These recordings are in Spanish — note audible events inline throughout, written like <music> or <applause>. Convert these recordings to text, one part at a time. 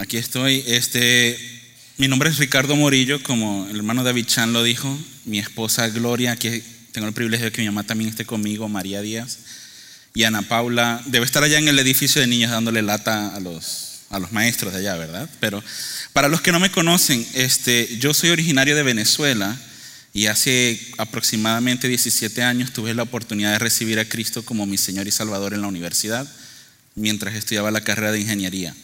Aquí estoy. Este, mi nombre es Ricardo Morillo, como el hermano David Chan lo dijo. Mi esposa Gloria, aquí tengo el privilegio de que mi mamá también esté conmigo, María Díaz. Y Ana Paula, debe estar allá en el edificio de niños dándole lata a los, a los maestros de allá, ¿verdad? Pero para los que no me conocen, este, yo soy originario de Venezuela y hace aproximadamente 17 años tuve la oportunidad de recibir a Cristo como mi Señor y Salvador en la universidad mientras estudiaba la carrera de ingeniería.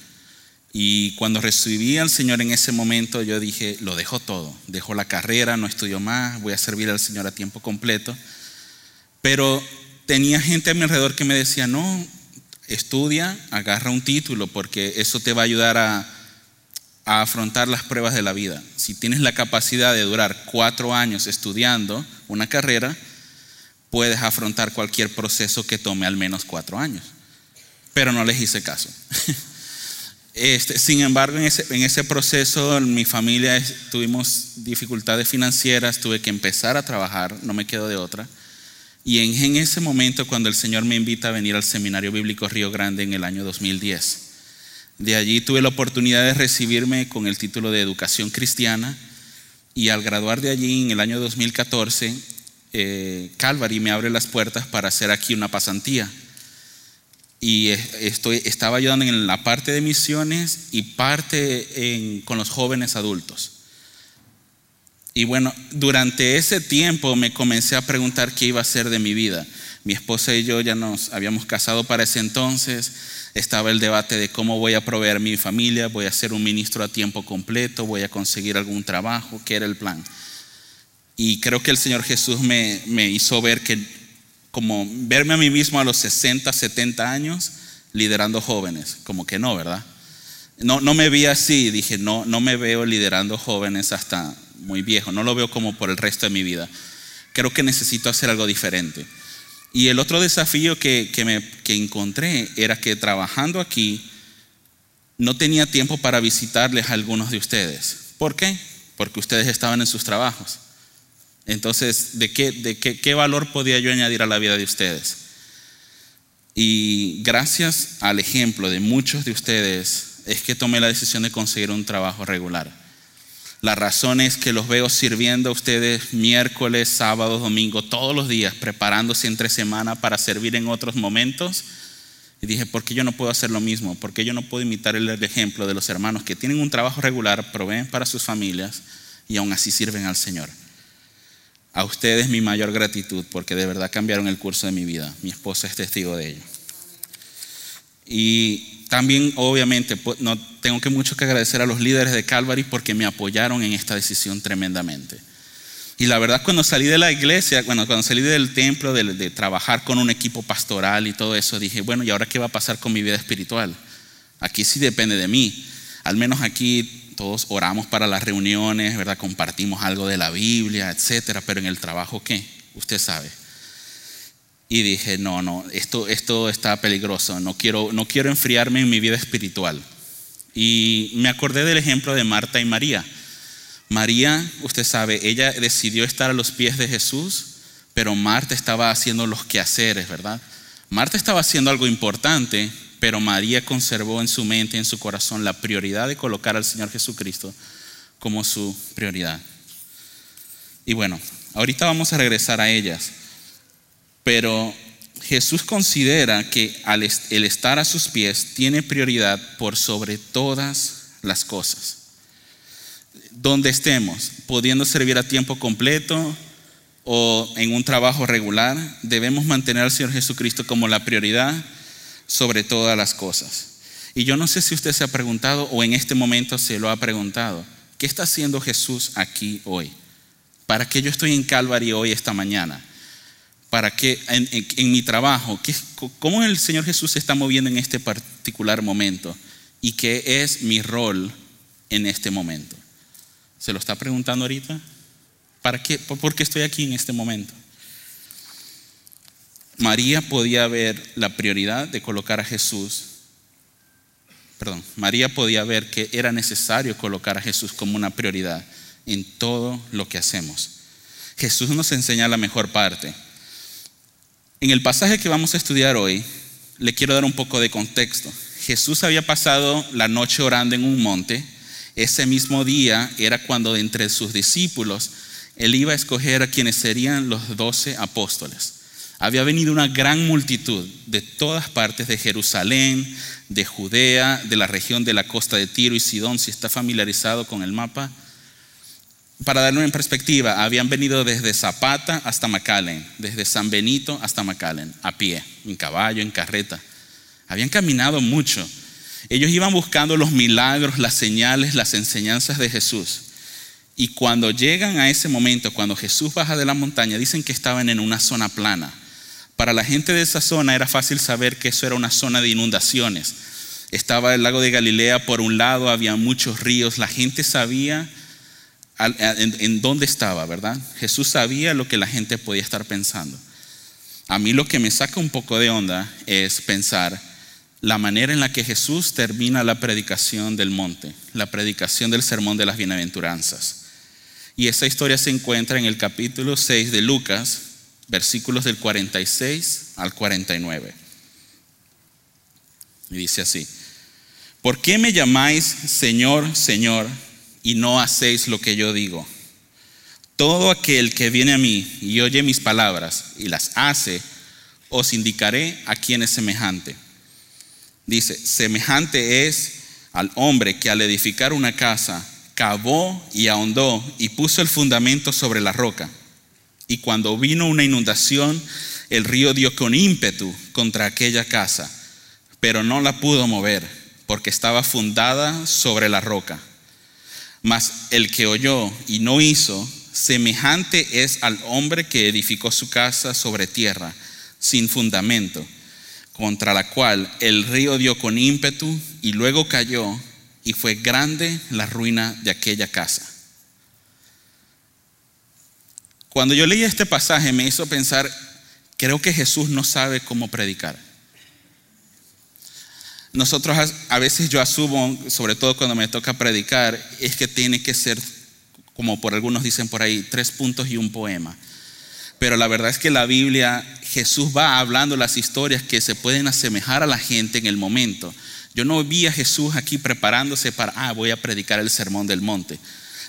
Y cuando recibí al Señor en ese momento, yo dije, lo dejo todo, dejo la carrera, no estudio más, voy a servir al Señor a tiempo completo. Pero tenía gente a mi alrededor que me decía, no, estudia, agarra un título, porque eso te va a ayudar a, a afrontar las pruebas de la vida. Si tienes la capacidad de durar cuatro años estudiando una carrera, puedes afrontar cualquier proceso que tome al menos cuatro años. Pero no les hice caso. <laughs> Este, sin embargo, en ese, proceso, en mi familia tuvimos dificultades financieras, tuve que empezar a trabajar, no me quedo de otra. Y en, ese momento, cuando el Señor me invita a venir al Seminario Bíblico Río Grande en el año 2010, de allí tuve la oportunidad de recibirme con el título de Educación Cristiana y al graduar de allí en el año 2014, eh, Calvary me abre las puertas para hacer aquí una pasantía y estoy, estaba ayudando en la parte de misiones y parte con los jóvenes adultos. Y bueno, durante ese tiempo me comencé a preguntar qué iba a ser de mi vida. Mi esposa y yo ya nos habíamos casado para ese entonces. Estaba el debate de cómo voy a proveer mi familia, voy a ser un ministro a tiempo completo, voy a conseguir algún trabajo, qué era el plan. Y creo que el Señor Jesús me, me hizo ver que como verme a mí mismo a los 60, 70 años liderando jóvenes, como que no, ¿verdad? No, no me vi así, dije, no, no me veo liderando jóvenes hasta muy viejo, no lo veo como por el resto de mi vida. Creo que necesito hacer algo diferente. Y el otro desafío que, que, me, que encontré era que trabajando aquí no tenía tiempo para visitarles a algunos de ustedes. ¿Por qué? Porque ustedes estaban en sus trabajos. Entonces, ¿de, qué, de qué, valor podía yo añadir a la vida de ustedes? Y gracias al ejemplo de muchos de ustedes es que tomé la decisión de conseguir un trabajo regular. La razón es que los veo sirviendo a ustedes miércoles, sábados, domingo, todos los días, preparándose entre semana para servir en otros momentos. Y dije, ¿por qué yo no puedo hacer lo mismo? ¿Por qué yo no puedo imitar el ejemplo de los hermanos que tienen un trabajo regular, proveen para sus familias y aún así sirven al Señor? A ustedes mi mayor gratitud porque de verdad cambiaron el curso de mi vida. Mi esposa es testigo de ello. Y también, obviamente, no, tengo que mucho que agradecer a los líderes de Calvary porque me apoyaron en esta decisión tremendamente. Y la verdad, cuando salí de la iglesia, bueno, cuando salí del templo, de, de, trabajar con un equipo pastoral y todo eso, dije, bueno, ¿y ahora qué va a pasar con mi vida espiritual? Aquí sí depende de mí. Al menos aquí todos oramos para las reuniones, ¿verdad? Compartimos algo de la Biblia, etcétera, pero en el trabajo, ¿qué? Usted sabe. Y dije, no, no, esto, esto está peligroso, no quiero, no quiero enfriarme en mi vida espiritual. Y me acordé del ejemplo de Marta y María. María, usted sabe, ella decidió estar a los pies de Jesús, pero Marta estaba haciendo los quehaceres, ¿verdad? Marta estaba haciendo algo importante, pero María conservó en su mente, en su corazón, la prioridad de colocar al Señor Jesucristo como su prioridad. Y bueno, ahorita vamos a regresar a ellas, pero Jesús considera que el estar a sus pies tiene prioridad por sobre todas las cosas. Donde estemos, pudiendo servir a tiempo completo o en un trabajo regular, debemos mantener al Señor Jesucristo como la prioridad sobre todas las cosas. Y yo no sé si usted se ha preguntado o en este momento se lo ha preguntado, ¿qué está haciendo Jesús aquí hoy? ¿Para qué yo estoy en Calvary hoy esta mañana? ¿Para qué en, mi trabajo? ¿qué, ¿Cómo el Señor Jesús se está moviendo en este particular momento? ¿Y qué es mi rol en este momento? ¿Se lo está preguntando ahorita? ¿Para qué? ¿Por qué estoy aquí en este momento? María podía ver la prioridad de colocar a Jesús, perdón, María podía ver que era necesario colocar a Jesús como una prioridad en todo lo que hacemos. Jesús nos enseña la mejor parte. En el pasaje que vamos a estudiar hoy, le quiero dar un poco de contexto. Jesús había pasado la noche orando en un monte. Ese mismo día era cuando entre sus discípulos él iba a escoger a quienes serían los doce apóstoles. Había venido una gran multitud de todas partes de Jerusalén, de Judea, de la región de la costa de Tiro y Sidón, si está familiarizado con el mapa. Para darle una perspectiva, habían venido desde Zapata hasta McAllen, desde San Benito hasta McAllen, a pie, en caballo, en carreta. Habían caminado mucho. Ellos iban buscando los milagros, las señales, las enseñanzas de Jesús. Y cuando llegan a ese momento, cuando Jesús baja de la montaña, dicen que estaban en una zona plana. Para la gente de esa zona era fácil saber que eso era una zona de inundaciones. Estaba el lago de Galilea por un lado, había muchos ríos, la gente sabía en, dónde estaba, ¿verdad? Jesús sabía lo que la gente podía estar pensando. A mí lo que me saca un poco de onda es pensar la manera en la que Jesús termina la predicación del monte, la predicación del sermón de las bienaventuranzas. Y esa historia se encuentra en el capítulo 6 de Lucas, versículos del 46 al 49. Y dice así, ¿por qué me llamáis Señor, Señor? y no hacéis lo que yo digo. Todo aquel que viene a mí y oye mis palabras y las hace, os indicaré a quién es semejante. Dice, semejante es al hombre que al edificar una casa cavó y ahondó y puso el fundamento sobre la roca. Y cuando vino una inundación, el río dio con ímpetu contra aquella casa, pero no la pudo mover porque estaba fundada sobre la roca. Mas el que oyó y no hizo, semejante es al hombre que edificó su casa sobre tierra, sin fundamento, contra la cual el río dio con ímpetu y luego cayó y fue grande la ruina de aquella casa. Cuando yo leí este pasaje me hizo pensar, creo que Jesús no sabe cómo predicar. Nosotros a veces yo asumo, sobre todo cuando me toca predicar, es que tiene que ser, como por algunos dicen por ahí, tres puntos y un poema. Pero la verdad es que la Biblia, Jesús va hablando las historias que se pueden asemejar a la gente en el momento. Yo no vi a Jesús aquí preparándose para, ah, voy a predicar el sermón del monte.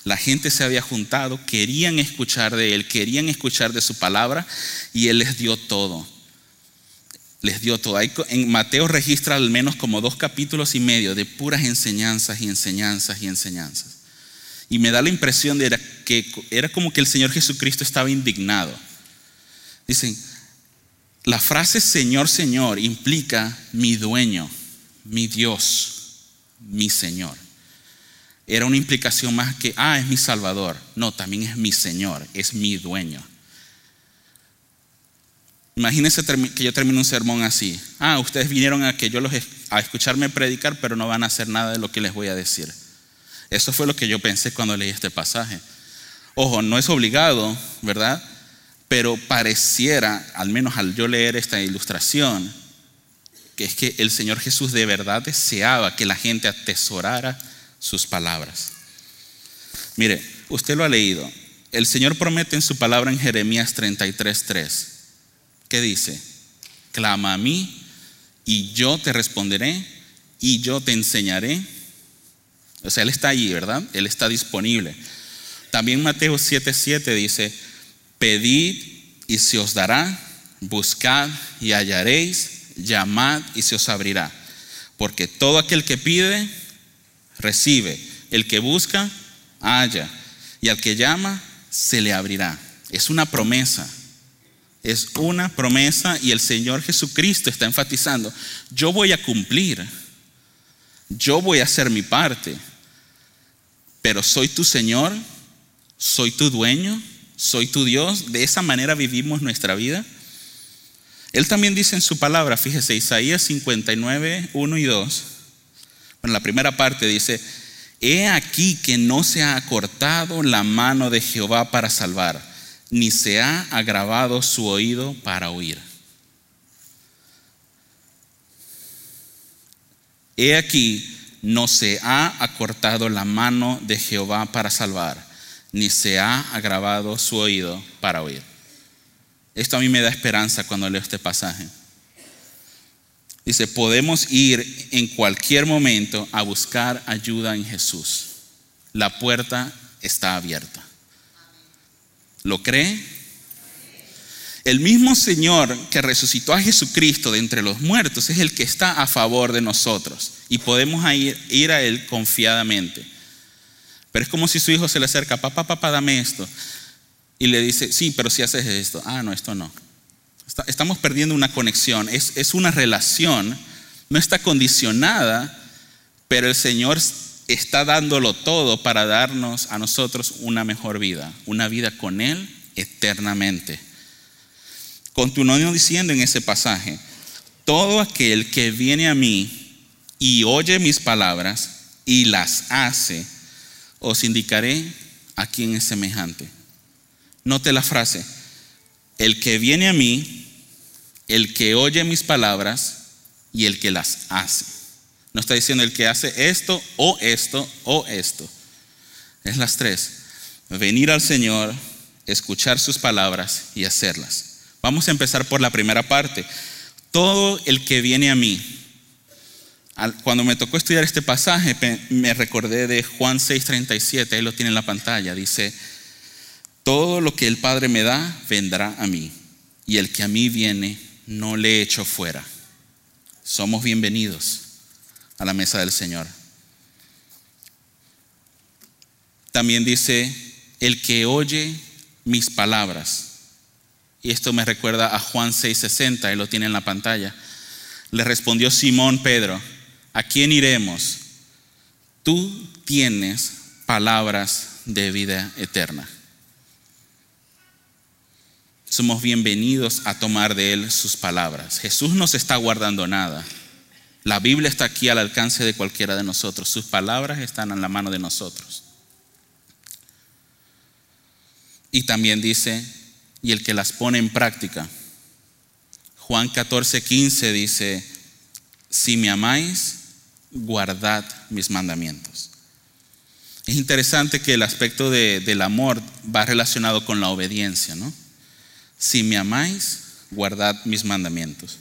La gente se había juntado, querían escuchar de él, querían escuchar de su palabra y él les dio todo les dio todo. En Mateo registra al menos como dos capítulos y medio de puras enseñanzas y enseñanzas y enseñanzas. Y me da la impresión de que era como que el Señor Jesucristo estaba indignado. Dicen, la frase Señor, Señor implica mi dueño, mi Dios, mi Señor. Era una implicación más que, ah, es mi Salvador. No, también es mi Señor, es mi dueño. Imagínense que yo termino un sermón así. Ah, ustedes vinieron a que yo los a escucharme predicar, pero no van a hacer nada de lo que les voy a decir. Eso fue lo que yo pensé cuando leí este pasaje. Ojo, no es obligado, ¿verdad? Pero pareciera, al menos al yo leer esta ilustración, que es que el Señor Jesús de verdad deseaba que la gente atesorara sus palabras. Mire, usted lo ha leído. El Señor promete en su palabra en Jeremías 33:3 ¿Qué dice? Clama a mí y yo te responderé y yo te enseñaré. O sea, Él está allí, ¿verdad? Él está disponible. También Mateo 7:7 dice, pedid y se os dará, buscad y hallaréis, llamad y se os abrirá. Porque todo aquel que pide, recibe. El que busca, halla. Y al que llama, se le abrirá. Es una promesa. Es una promesa y el Señor Jesucristo está enfatizando, yo voy a cumplir, yo voy a hacer mi parte, pero soy tu Señor, soy tu dueño, soy tu Dios, de esa manera vivimos nuestra vida. Él también dice en su palabra, fíjese, Isaías 59, 1 y 2, en la primera parte dice, he aquí que no se ha acortado la mano de Jehová para salvar ni se ha agravado su oído para oír. He aquí, no se ha acortado la mano de Jehová para salvar, ni se ha agravado su oído para oír. Esto a mí me da esperanza cuando leo este pasaje. Dice, podemos ir en cualquier momento a buscar ayuda en Jesús. La puerta está abierta. ¿Lo cree? El mismo Señor que resucitó a Jesucristo de entre los muertos es el que está a favor de nosotros y podemos ir, a Él confiadamente. Pero es como si su hijo se le acerca, papá, papá, dame esto. Y le dice, sí, pero si haces esto, ah, no, esto no. Estamos perdiendo una conexión, es, es una relación, no está condicionada, pero el Señor está dándolo todo para darnos a nosotros una mejor vida, una vida con Él eternamente. Continuó diciendo en ese pasaje, todo aquel que viene a mí y oye mis palabras y las hace, os indicaré a quién es semejante. Note la frase, el que viene a mí, el que oye mis palabras y el que las hace. No está diciendo el que hace esto o esto o esto. Es las tres. Venir al Señor, escuchar sus palabras y hacerlas. Vamos a empezar por la primera parte. Todo el que viene a mí. Cuando me tocó estudiar este pasaje, me recordé de Juan 6:37, ahí lo tiene en la pantalla. Dice, todo lo que el Padre me da, vendrá a mí. Y el que a mí viene, no le echo fuera. Somos bienvenidos a la mesa del Señor. También dice, el que oye mis palabras. Y esto me recuerda a Juan 6:60, él lo tiene en la pantalla. Le respondió Simón Pedro, ¿a quién iremos? Tú tienes palabras de vida eterna somos bienvenidos a tomar de Él sus palabras. Jesús no se está guardando nada. La Biblia está aquí al alcance de cualquiera de nosotros. Sus palabras están en la mano de nosotros. Y también dice, y el que las pone en práctica. Juan 14, 15 dice, si me amáis, guardad mis mandamientos. Es interesante que el aspecto del amor va relacionado con la obediencia, ¿no? Si me amáis, guardad mis mandamientos.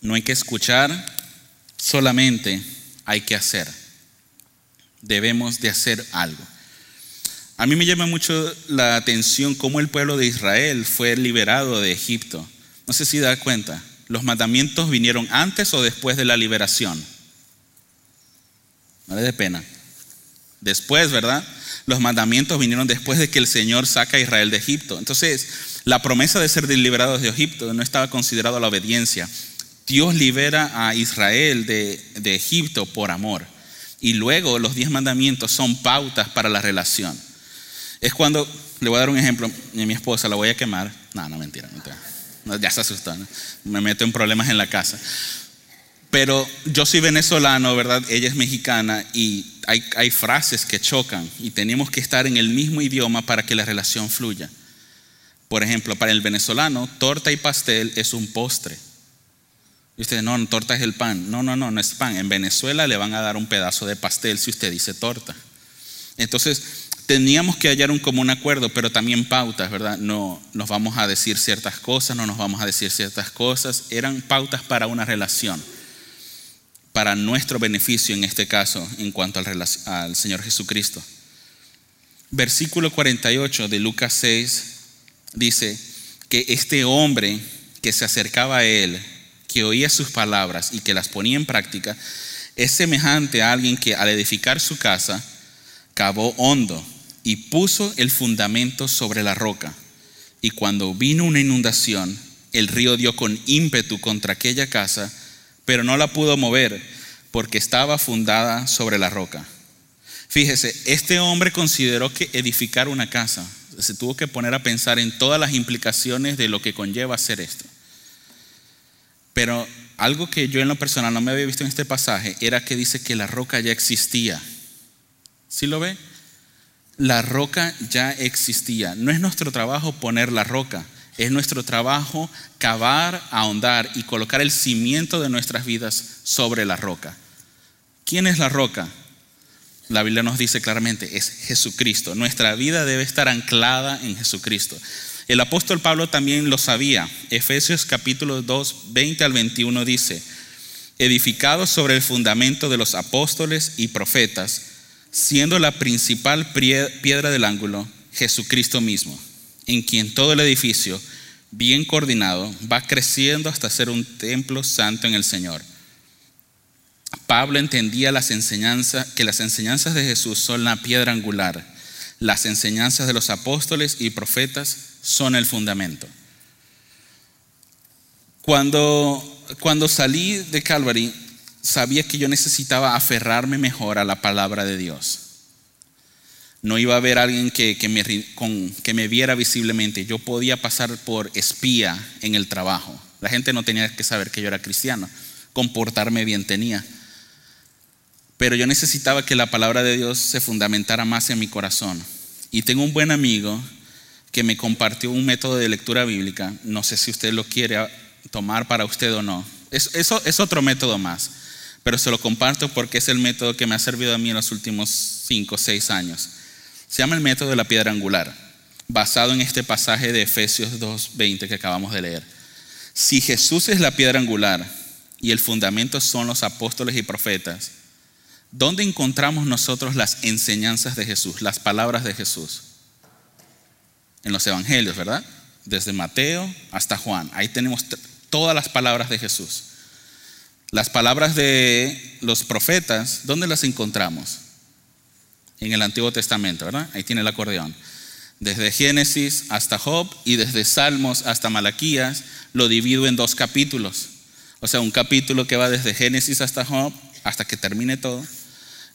No hay que escuchar, solamente hay que hacer. Debemos de hacer algo. A mí me llama mucho la atención cómo el pueblo de Israel fue liberado de Egipto. No sé si da cuenta, los mandamientos vinieron antes o después de la liberación. No le pena. Después, ¿verdad? Los mandamientos vinieron después de que el Señor saca a Israel de Egipto. Entonces, la promesa de ser liberados de Egipto no estaba considerada la obediencia. Dios libera a Israel de, de Egipto por amor. Y luego los diez mandamientos son pautas para la relación. Es cuando, le voy a dar un ejemplo, mi esposa la voy a quemar. No, no, mentira, mentira. ya se asustó. Me meto en problemas en la casa. Pero yo soy venezolano, ¿verdad? Ella es mexicana y hay, frases que chocan y tenemos que estar en el mismo idioma para que la relación fluya. Por ejemplo, para el venezolano, torta y pastel es un postre. Y usted, no, torta es el pan. No, no, no, no es pan. En Venezuela le van a dar un pedazo de pastel si usted dice torta. Entonces, teníamos que hallar un común acuerdo, pero también pautas, ¿verdad? No nos vamos a decir ciertas cosas, no nos vamos a decir ciertas cosas. Eran pautas para una relación para nuestro beneficio en este caso en cuanto al, Señor Jesucristo. Versículo 48 de Lucas 6 dice que este hombre que se acercaba a él, que oía sus palabras y que las ponía en práctica, es semejante a alguien que al edificar su casa cavó hondo y puso el fundamento sobre la roca. Y cuando vino una inundación, el río dio con ímpetu contra aquella casa pero no la pudo mover porque estaba fundada sobre la roca. Fíjese, este hombre consideró que edificar una casa, se tuvo que poner a pensar en todas las implicaciones de lo que conlleva hacer esto. Pero algo que yo en lo personal no me había visto en este pasaje era que dice que la roca ya existía. ¿Sí lo ve? La roca ya existía. No es nuestro trabajo poner la roca, es nuestro trabajo cavar, ahondar y colocar el cimiento de nuestras vidas sobre la roca. ¿Quién es la roca? La Biblia nos dice claramente, es Jesucristo. Nuestra vida debe estar anclada en Jesucristo. El apóstol Pablo también lo sabía. Efesios capítulo 2, 20 al 21 dice, edificados sobre el fundamento de los apóstoles y profetas, siendo la principal piedra del ángulo Jesucristo mismo, en quien todo el edificio, bien coordinado, va creciendo hasta ser un templo santo en el Señor. Pablo entendía que las enseñanzas de Jesús son la piedra angular, las enseñanzas de los apóstoles y profetas son el fundamento. Cuando, cuando salí de Calvary, sabía que yo necesitaba aferrarme mejor a la palabra de Dios. No iba a haber alguien que, que, me, que me viera visiblemente. Yo podía pasar por espía en el trabajo. La gente no tenía que saber que yo era cristiano. Comportarme bien tenía. Pero yo necesitaba que la palabra de Dios se fundamentara más en mi corazón. Y tengo un buen amigo que me compartió un método de lectura bíblica. No sé si usted lo quiere tomar para usted o no. Eso es otro método más, pero se lo comparto porque es el método que me ha servido a mí en los últimos cinco o seis años. Se llama el método de la piedra angular, basado en este pasaje de Efesios 2.20 que acabamos de leer. Si Jesús es la piedra angular y el fundamento son los apóstoles y profetas, ¿dónde encontramos nosotros las enseñanzas de Jesús, las palabras de Jesús? en los evangelios, ¿verdad? Desde Mateo hasta Juan. Ahí tenemos todas las palabras de Jesús. Las palabras de los profetas, ¿dónde las encontramos? En el Antiguo Testamento, ¿verdad? Ahí tiene el acordeón. Desde Génesis hasta Job y desde Salmos hasta Malaquías lo divido en dos capítulos. O sea, un capítulo que va desde Génesis hasta Job, hasta que termine todo,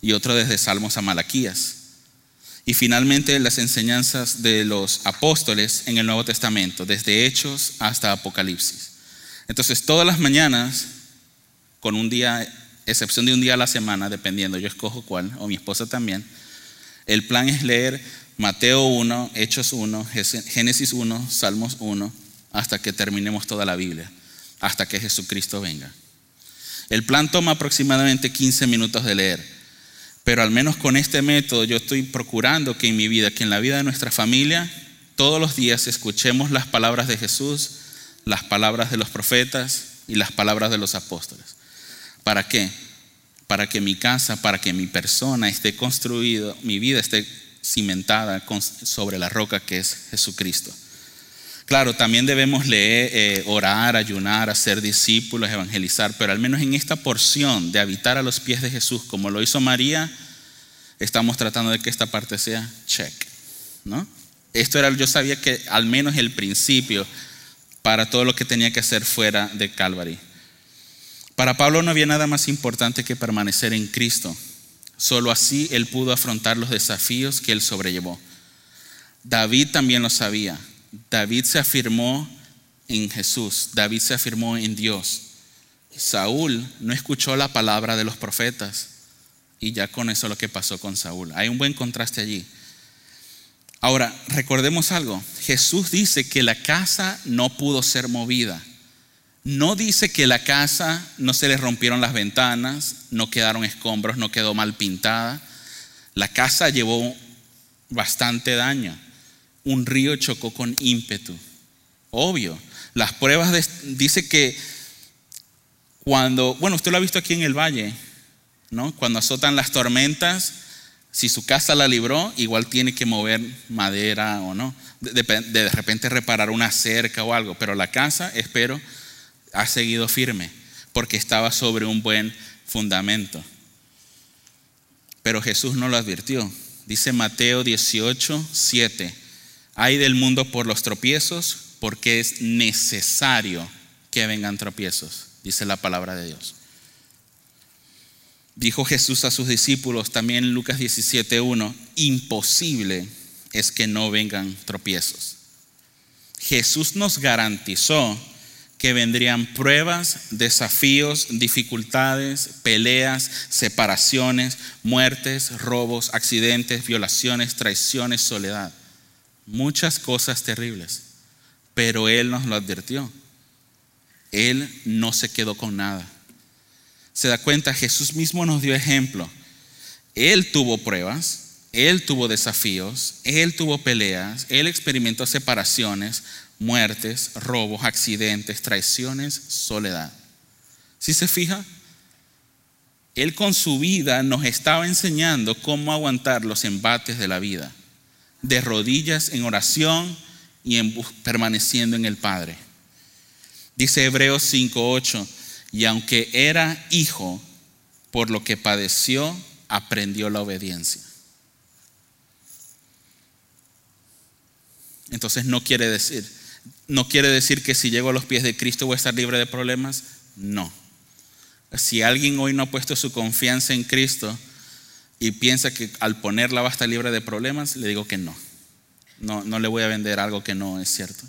y otro desde Salmos a Malaquías. Y finalmente las enseñanzas de los apóstoles en el Nuevo Testamento, desde Hechos hasta Apocalipsis. Entonces, todas las mañanas, con un día, excepción de un día a la semana, dependiendo, yo escojo cuál, o mi esposa también, el plan es leer Mateo 1, Hechos 1, Génesis 1, Salmos 1, hasta que terminemos toda la Biblia, hasta que Jesucristo venga. El plan toma aproximadamente 15 minutos de leer. Pero al menos con este método yo estoy procurando que en mi vida, que en la vida de nuestra familia, todos los días escuchemos las palabras de Jesús, las palabras de los profetas y las palabras de los apóstoles. ¿Para qué? Para que mi casa, para que mi persona esté construida, mi vida esté cimentada sobre la roca que es Jesucristo. Claro, también debemos leer, eh, orar, ayunar, hacer discípulos, evangelizar, pero al menos en esta porción de habitar a los pies de Jesús, como lo hizo María, estamos tratando de que esta parte sea check, ¿no? Esto era, yo sabía que al menos el principio para todo lo que tenía que hacer fuera de Calvary. Para Pablo no había nada más importante que permanecer en Cristo. Solo así él pudo afrontar los desafíos que él sobrellevó. David también lo sabía. David se afirmó en Jesús, David se afirmó en Dios. Saúl no escuchó la palabra de los profetas y ya con eso lo que pasó con Saúl. Hay un buen contraste allí. Ahora, recordemos algo, Jesús dice que la casa no pudo ser movida. No dice que la casa no se le rompieron las ventanas, no quedaron escombros, no quedó mal pintada. La casa llevó bastante daño un río chocó con ímpetu. Obvio. Las pruebas dice que cuando, bueno, usted lo ha visto aquí en el valle, ¿no? Cuando azotan las tormentas, si su casa la libró, igual tiene que mover madera o no. De, de, repente reparar una cerca o algo, pero la casa, espero, ha seguido firme porque estaba sobre un buen fundamento. Pero Jesús no lo advirtió. Dice Mateo 18, 7. Hay del mundo por los tropiezos, porque es necesario que vengan tropiezos, dice la palabra de Dios. Dijo Jesús a sus discípulos también en Lucas 17.1, imposible es que no vengan tropiezos. Jesús nos garantizó que vendrían pruebas, desafíos, dificultades, peleas, separaciones, muertes, robos, accidentes, violaciones, traiciones, soledad muchas cosas terribles, pero Él nos lo advirtió. Él no se quedó con nada. Se da cuenta, Jesús mismo nos dio ejemplo. Él tuvo pruebas, Él tuvo desafíos, Él tuvo peleas, Él experimentó separaciones, muertes, robos, accidentes, traiciones, soledad. Si se fija, Él con su vida nos estaba enseñando cómo aguantar los embates de la vida, de rodillas en oración y en, permaneciendo en el Padre. Dice Hebreos 5:8, y aunque era hijo, por lo que padeció, aprendió la obediencia. Entonces no quiere decir, no quiere decir que si llego a los pies de Cristo voy a estar libre de problemas. No. Si alguien hoy no ha puesto su confianza en Cristo y piensa que al ponerla va a estar libre de problemas, le digo que no. No, no le voy a vender algo que no es cierto.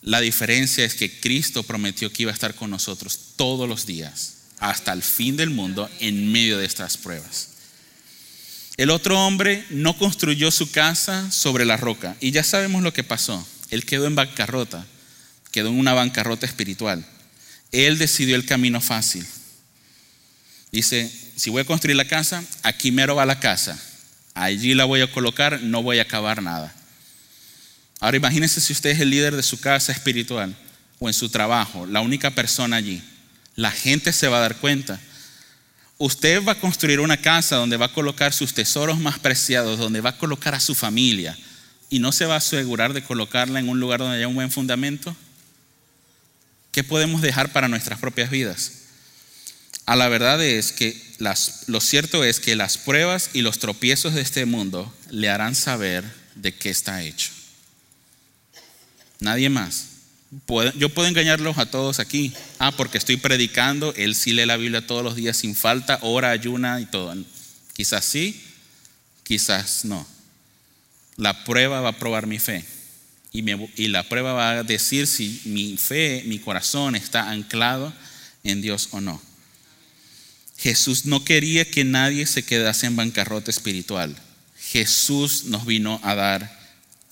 La diferencia es que Cristo prometió que iba a estar con nosotros todos los días, hasta el fin del mundo, en medio de estas pruebas. El otro hombre no construyó su casa sobre la roca y ya sabemos lo que pasó. Él quedó en bancarrota, quedó en una bancarrota espiritual. Él decidió el camino fácil. Dice, si voy a construir la casa, aquí mero va la casa. Allí la voy a colocar, no voy a acabar nada. Ahora imagínense si usted es el líder de su casa espiritual o en su trabajo, la única persona allí. La gente se va a dar cuenta. Usted va a construir una casa donde va a colocar sus tesoros más preciados, donde va a colocar a su familia y no se va a asegurar de colocarla en un lugar donde haya un buen fundamento. ¿Qué podemos dejar para nuestras propias vidas? A la verdad es que lo cierto es que las pruebas y los tropiezos de este mundo le harán saber de qué está hecho. Nadie más. Yo puedo engañarlos a todos aquí. Ah, porque estoy predicando, él sí lee la Biblia todos los días sin falta, ora, ayuna y todo. Quizás sí, quizás no. La prueba va a probar mi fe y, la prueba va a decir si mi fe, mi corazón está anclado en Dios o no. Jesús no quería que nadie se quedase en bancarrota espiritual. Jesús nos vino a dar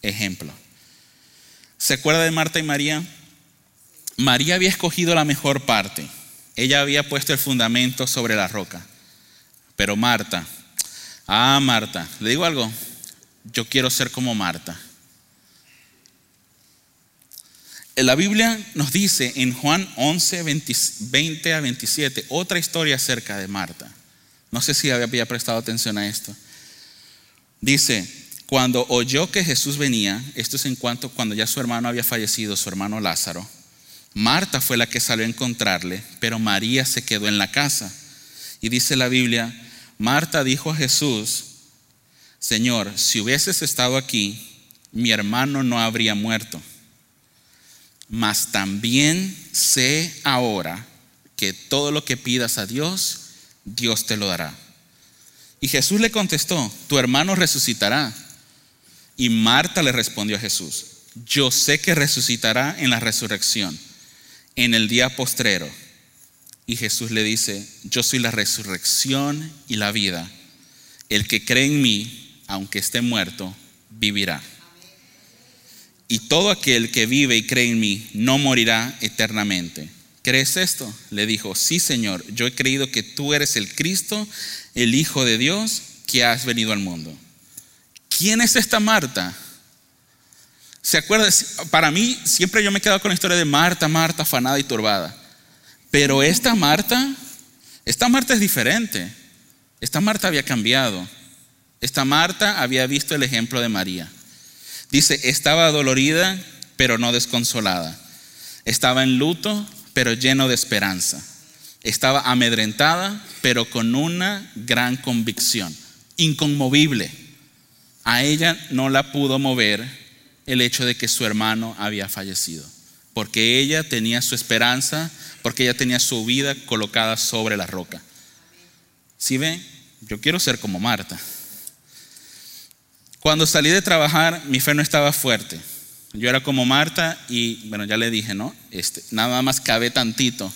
ejemplo. ¿Se acuerda de Marta y María? María había escogido la mejor parte. Ella había puesto el fundamento sobre la roca. Pero Marta, ah Marta, le digo algo, yo quiero ser como Marta. La Biblia nos dice en Juan 11, 20, a 27, otra historia acerca de Marta. No sé si había prestado atención a esto. Dice, cuando oyó que Jesús venía, esto es en cuanto cuando ya su hermano había fallecido, su hermano Lázaro, Marta fue la que salió a encontrarle, pero María se quedó en la casa. Y dice la Biblia, Marta dijo a Jesús, Señor, si hubieses estado aquí, mi hermano no habría muerto mas también sé ahora que todo lo que pidas a Dios, Dios te lo dará. Y Jesús le contestó, tu hermano resucitará. Y Marta le respondió a Jesús, yo sé que resucitará en la resurrección, en el día postrero. Y Jesús le dice, yo soy la resurrección y la vida. El que cree en mí, aunque esté muerto, vivirá y todo aquel que vive y cree en mí no morirá eternamente. ¿Crees esto? Le dijo, sí Señor, yo he creído que tú eres el Cristo, el Hijo de Dios, que has venido al mundo. ¿Quién es esta Marta? ¿Se acuerda? Para mí siempre yo me he quedado con la historia de Marta, Marta, afanada y turbada. Pero esta Marta, esta Marta es diferente. Esta Marta había cambiado. Esta Marta había visto el ejemplo de María. Dice, estaba dolorida, pero no desconsolada. Estaba en luto, pero lleno de esperanza. Estaba amedrentada, pero con una gran convicción, inconmovible. A ella no la pudo mover el hecho de que su hermano había fallecido, porque ella tenía su esperanza, porque ella tenía su vida colocada sobre la roca. Si ve, yo quiero ser como Marta. Cuando salí de trabajar, mi fe no estaba fuerte. Yo era como Marta y, bueno, ya le dije, ¿no? Este, nada más cabé tantito,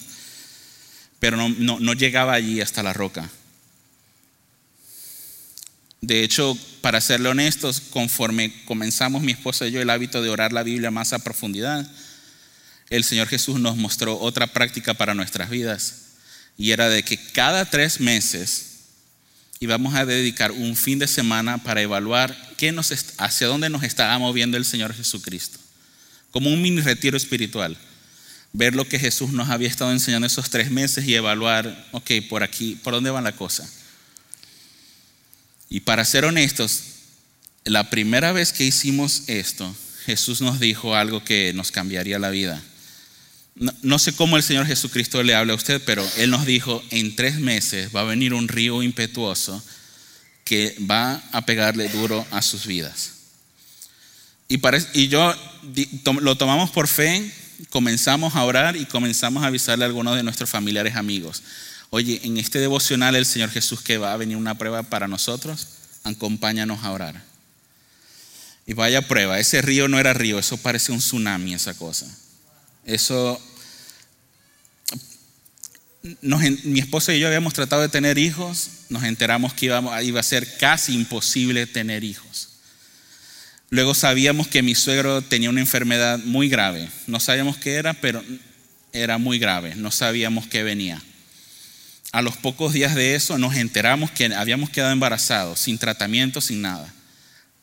pero no, no, no llegaba allí hasta la roca. De hecho, para serle honestos, conforme comenzamos mi esposa y yo el hábito de orar la Biblia más a profundidad, el Señor Jesús nos mostró otra práctica para nuestras vidas. Y era de que cada tres meses y vamos a dedicar un fin de semana para evaluar qué nos, hacia dónde nos está moviendo el Señor Jesucristo. Como un mini retiro espiritual. Ver lo que Jesús nos había estado enseñando esos tres meses y evaluar, ok, por aquí, ¿por dónde va la cosa? Y para ser honestos, la primera vez que hicimos esto, Jesús nos dijo algo que nos cambiaría la vida. No, sé cómo el Señor Jesucristo le habla a usted, pero Él nos dijo, en tres meses va a venir un río impetuoso que va a pegarle duro a sus vidas. Y, y yo lo tomamos por fe, comenzamos a orar y comenzamos a avisarle a algunos de nuestros familiares amigos. Oye, en este devocional el Señor Jesús que va a venir una prueba para nosotros, acompáñanos a orar. Y vaya prueba, ese río no era río, eso parece un tsunami, esa cosa. Eso, mi esposa y yo habíamos tratado de tener hijos, nos enteramos que iba, iba a ser casi imposible tener hijos. Luego sabíamos que mi suegro tenía una enfermedad muy grave. No sabíamos qué era, pero era muy grave. No sabíamos qué venía. A los pocos días de eso nos enteramos que habíamos quedado embarazados, sin tratamiento, sin nada.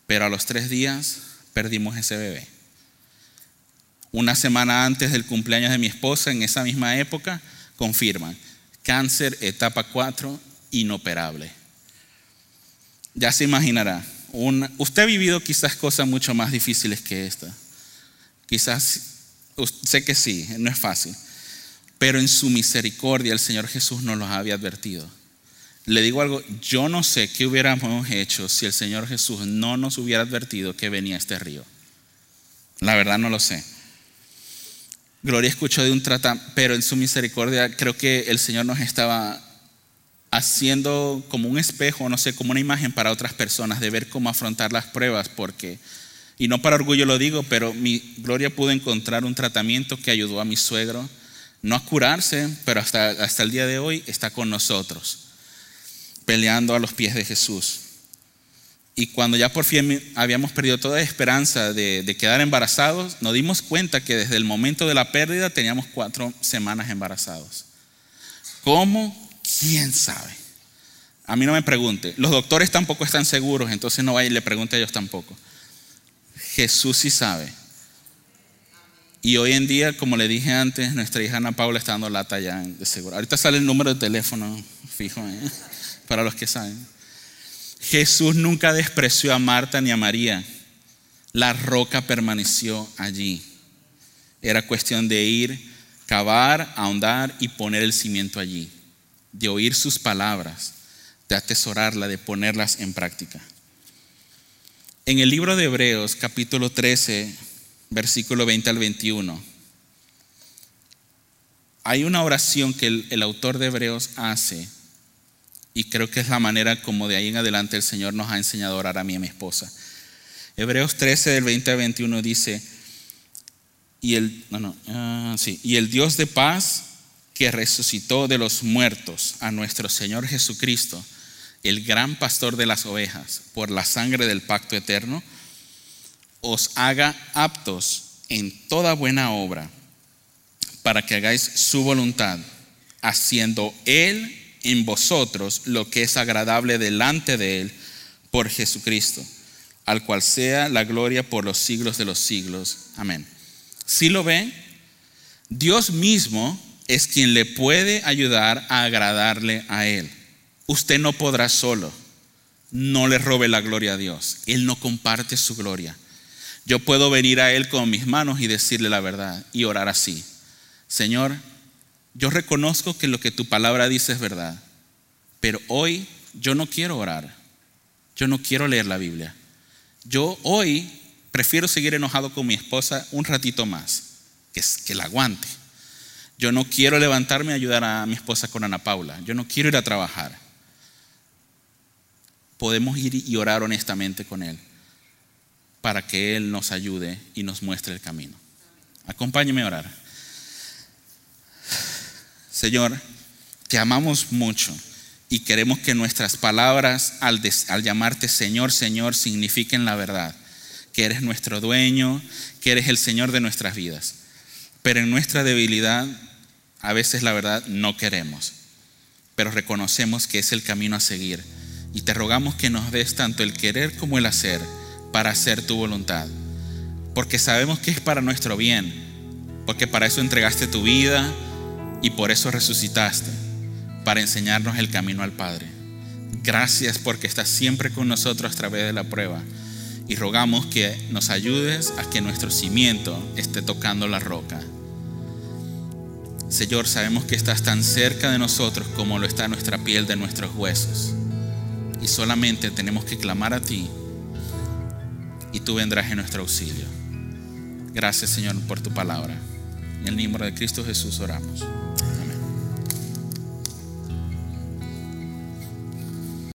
Pero a los tres días perdimos ese bebé. Una semana antes del cumpleaños de mi esposa, en esa misma época, confirman cáncer etapa 4 inoperable. Ya se imaginará. usted ha vivido quizás cosas mucho más difíciles que esta. Quizás, sé que sí, no es fácil. Pero en su misericordia el Señor Jesús nos los había advertido. Le digo algo, yo no sé qué hubiéramos hecho si el Señor Jesús no nos hubiera advertido que venía este río. La verdad no lo sé. Gloria escuchó de un tratamiento, pero en su misericordia creo que el Señor nos estaba haciendo como un espejo, no sé, como una imagen para otras personas de ver cómo afrontar las pruebas, porque, y no para orgullo lo digo, pero mi Gloria pudo encontrar un tratamiento que ayudó a mi suegro, no a curarse, pero hasta, hasta el día de hoy está con nosotros, peleando a los pies de Jesús. Y cuando ya por fin habíamos perdido toda esperanza de, quedar embarazados, nos dimos cuenta que desde el momento de la pérdida teníamos cuatro semanas embarazados. ¿Cómo? ¿Quién sabe? A mí no me pregunte. Los doctores tampoco están seguros, entonces no vaya y le pregunte a ellos tampoco. Jesús sí sabe. Y hoy en día, como le dije antes, nuestra hija Ana Paula está dando lata ya de seguro. Ahorita sale el número de teléfono fijo, ¿eh? <laughs> para los que saben. Jesús nunca despreció a Marta ni a María. La roca permaneció allí. Era cuestión de ir, cavar, ahondar y poner el cimiento allí. De oír sus palabras, de atesorarla, de ponerlas en práctica. En el libro de Hebreos, capítulo 13, versículo 20 al 21, hay una oración que el, el autor de Hebreos hace y creo que es la manera como de ahí en adelante el Señor nos ha enseñado a orar a mí y a mi esposa. Hebreos 13 del 20 al 21 dice, y el, ah, sí, y el Dios de paz que resucitó de los muertos a nuestro Señor Jesucristo, el gran pastor de las ovejas, por la sangre del pacto eterno, os haga aptos en toda buena obra para que hagáis su voluntad, haciendo Él en vosotros lo que es agradable delante de Él por Jesucristo, al cual sea la gloria por los siglos de los siglos. Amén. Si lo ven, Dios mismo es quien le puede ayudar a agradarle a Él. Usted no podrá solo. No le robe la gloria a Dios. Él no comparte su gloria. Yo puedo venir a Él con mis manos y decirle la verdad y orar así. Señor, yo reconozco que lo que tu palabra dice es verdad, pero hoy yo no quiero orar, yo no quiero leer la Biblia. Yo hoy prefiero seguir enojado con mi esposa un ratito más, que, que la aguante. Yo no quiero levantarme a ayudar a mi esposa con Ana Paula, yo no quiero ir a trabajar. Podemos ir y orar honestamente con Él para que Él nos ayude y nos muestre el camino. Acompáñeme a orar. Señor, te amamos mucho y queremos que nuestras palabras al, llamarte Señor, Señor, signifiquen la verdad, que eres nuestro dueño, que eres el Señor de nuestras vidas. Pero en nuestra debilidad, a veces la verdad no queremos, pero reconocemos que es el camino a seguir Y te rogamos que nos des tanto el querer como el hacer para hacer tu voluntad. Porque sabemos que es para nuestro bien. Porque para eso entregaste tu vida y por eso resucitaste. Para enseñarnos el camino al Padre. Gracias porque estás siempre con nosotros a través de la prueba. Y rogamos que nos ayudes a que nuestro cimiento esté tocando la roca. Señor, sabemos que estás tan cerca de nosotros como lo está nuestra piel de nuestros huesos. Y solamente tenemos que clamar a ti y tú vendrás en nuestro auxilio. Gracias Señor por tu palabra. En el nombre de Cristo Jesús oramos.